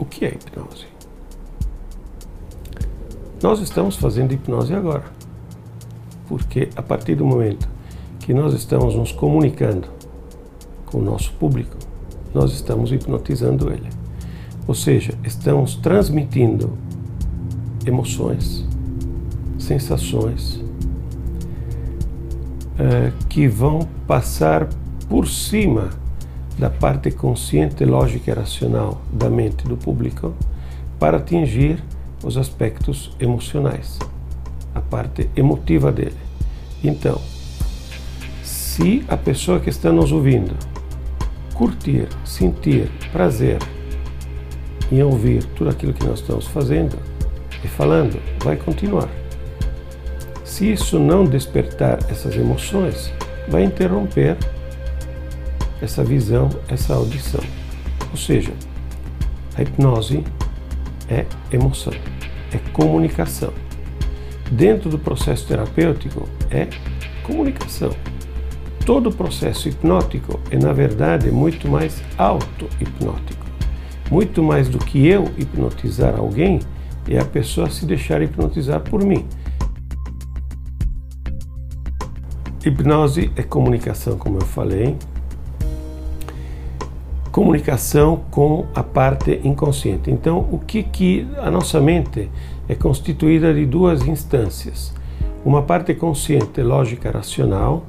O que é hipnose? Nós estamos fazendo hipnose agora, porque a partir do momento que nós estamos nos comunicando com o nosso público, nós estamos hipnotizando ele. Ou seja, estamos transmitindo emoções, sensações eh, que vão passar por cima da parte consciente, lógica e racional da mente do público para atingir os aspectos emocionais, a parte emotiva dele. Então, se a pessoa que está nos ouvindo curtir, sentir prazer em ouvir tudo aquilo que nós estamos fazendo e falando, vai continuar. Se isso não despertar essas emoções, vai interromper essa visão, essa audição. Ou seja, a hipnose é emoção, é comunicação. Dentro do processo terapêutico é comunicação. Todo o processo hipnótico é, na verdade, muito mais auto-hipnótico. Muito mais do que eu hipnotizar alguém, é a pessoa se deixar hipnotizar por mim. Hipnose é comunicação, como eu falei, comunicação com a parte inconsciente. Então, o que que a nossa mente é constituída de duas instâncias. Uma parte consciente, lógica, racional,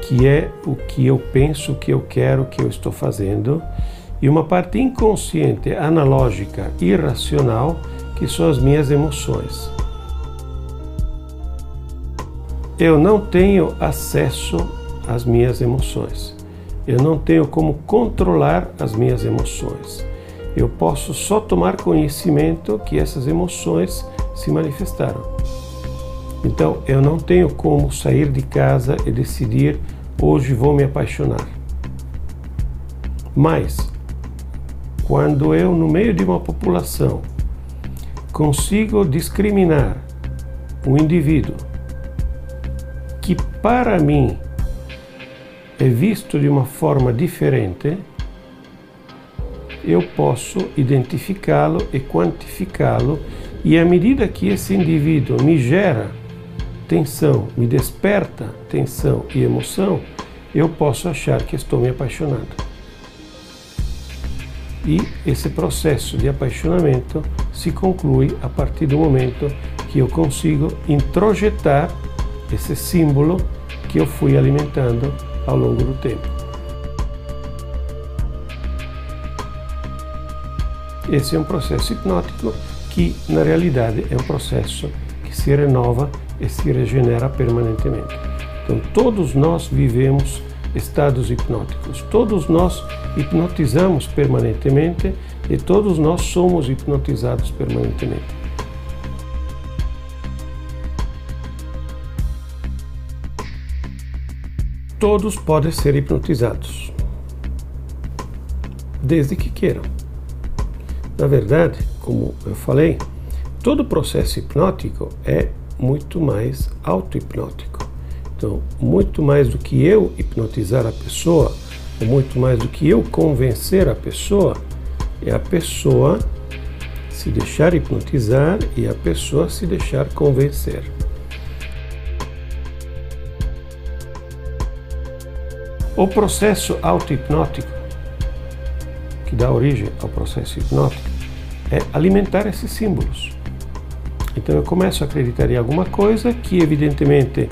que é o que eu penso, o que eu quero, o que eu estou fazendo, e uma parte inconsciente, analógica, irracional, que são as minhas emoções. Eu não tenho acesso às minhas emoções. Eu não tenho como controlar as minhas emoções. Eu posso só tomar conhecimento que essas emoções se manifestaram. Então, eu não tenho como sair de casa e decidir hoje vou me apaixonar. Mas, quando eu, no meio de uma população, consigo discriminar um indivíduo que, para mim, é visto de uma forma diferente, eu posso identificá-lo e quantificá-lo, e à medida que esse indivíduo me gera tensão, me desperta tensão e emoção, eu posso achar que estou me apaixonando. E esse processo de apaixonamento se conclui a partir do momento que eu consigo introjetar esse símbolo que eu fui alimentando ao longo do tempo. Esse é um processo hipnótico que, na realidade, é um processo que se renova e se regenera permanentemente. Então, todos nós vivemos estados hipnóticos, todos nós hipnotizamos permanentemente e todos nós somos hipnotizados permanentemente. Todos podem ser hipnotizados, desde que queiram. Na verdade, como eu falei, todo processo hipnótico é muito mais auto-hipnótico. Então, muito mais do que eu hipnotizar a pessoa, ou muito mais do que eu convencer a pessoa, é a pessoa se deixar hipnotizar e a pessoa se deixar convencer. O processo auto-hipnótico, que dá origem ao processo hipnótico, é alimentar esses símbolos. Então eu começo a acreditar em alguma coisa que evidentemente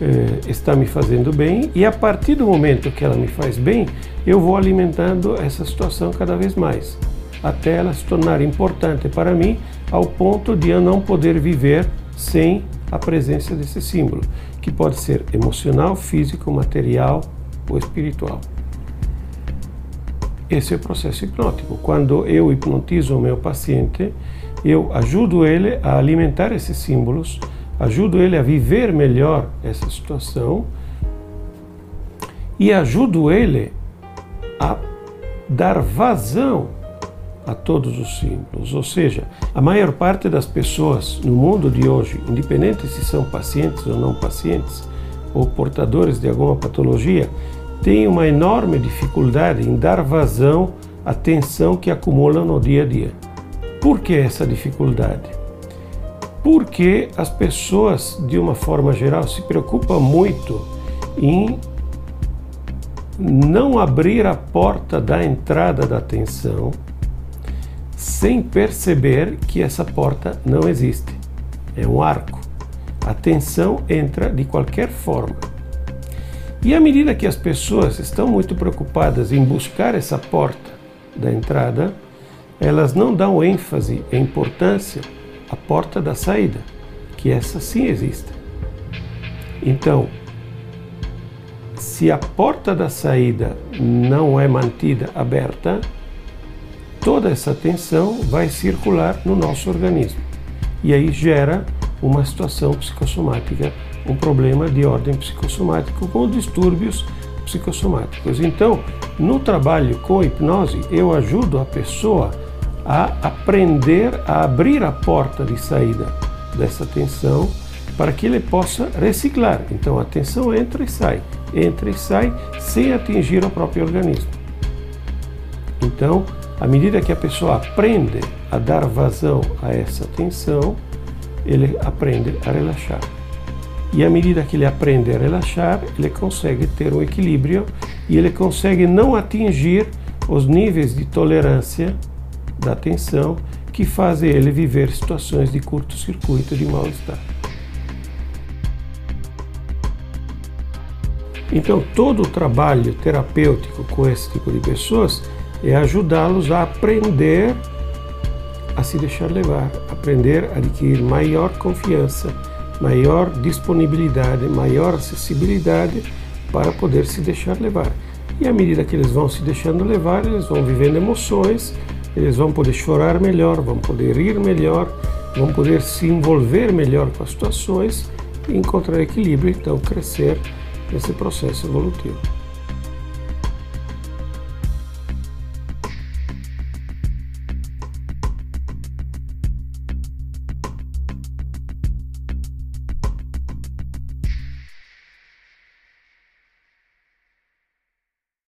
eh, está me fazendo bem e a partir do momento que ela me faz bem, eu vou alimentando essa situação cada vez mais. até ela se tornar importante para mim ao ponto de eu não poder viver sem a presença desse símbolo, que pode ser emocional, físico, material ou espiritual. Esse é o processo hipnótico. Quando eu hipnotizo o meu paciente, eu ajudo ele a alimentar esses símbolos, ajudo ele a viver melhor essa situação e ajudo ele a dar vazão a todos os símbolos. Ou seja, a maior parte das pessoas no mundo de hoje, independente se são pacientes ou não pacientes, ou portadores de alguma patologia, tem uma enorme dificuldade em dar vazão à tensão que acumulam no dia a dia. Por que essa dificuldade? Porque as pessoas, de uma forma geral, se preocupam muito em não abrir a porta da entrada da tensão sem perceber que essa porta não existe. É um arco. A tensão entra de qualquer forma. E à medida que as pessoas estão muito preocupadas em buscar essa porta da entrada, elas não dão ênfase e importância à porta da saída, que essa sim existe. Então, se a porta da saída não é mantida aberta, toda essa tensão vai circular no nosso organismo e aí gera uma situação psicossomática um problema de ordem psicossomática com distúrbios psicossomáticos. Então, no trabalho com hipnose, eu ajudo a pessoa a aprender a abrir a porta de saída dessa tensão para que ele possa reciclar. Então, a tensão entra e sai, entra e sai sem atingir o próprio organismo. Então, à medida que a pessoa aprende a dar vazão a essa tensão, ele aprende a relaxar. E à medida que ele aprende a relaxar, ele consegue ter um equilíbrio e ele consegue não atingir os níveis de tolerância da tensão que fazem ele viver situações de curto-circuito de mal-estar. Então, todo o trabalho terapêutico com esse tipo de pessoas é ajudá-los a aprender a se deixar levar, aprender a adquirir maior confiança maior disponibilidade, maior acessibilidade para poder se deixar levar. E à medida que eles vão se deixando levar, eles vão vivendo emoções, eles vão poder chorar melhor, vão poder rir melhor, vão poder se envolver melhor com as situações e encontrar equilíbrio, então crescer nesse processo evolutivo.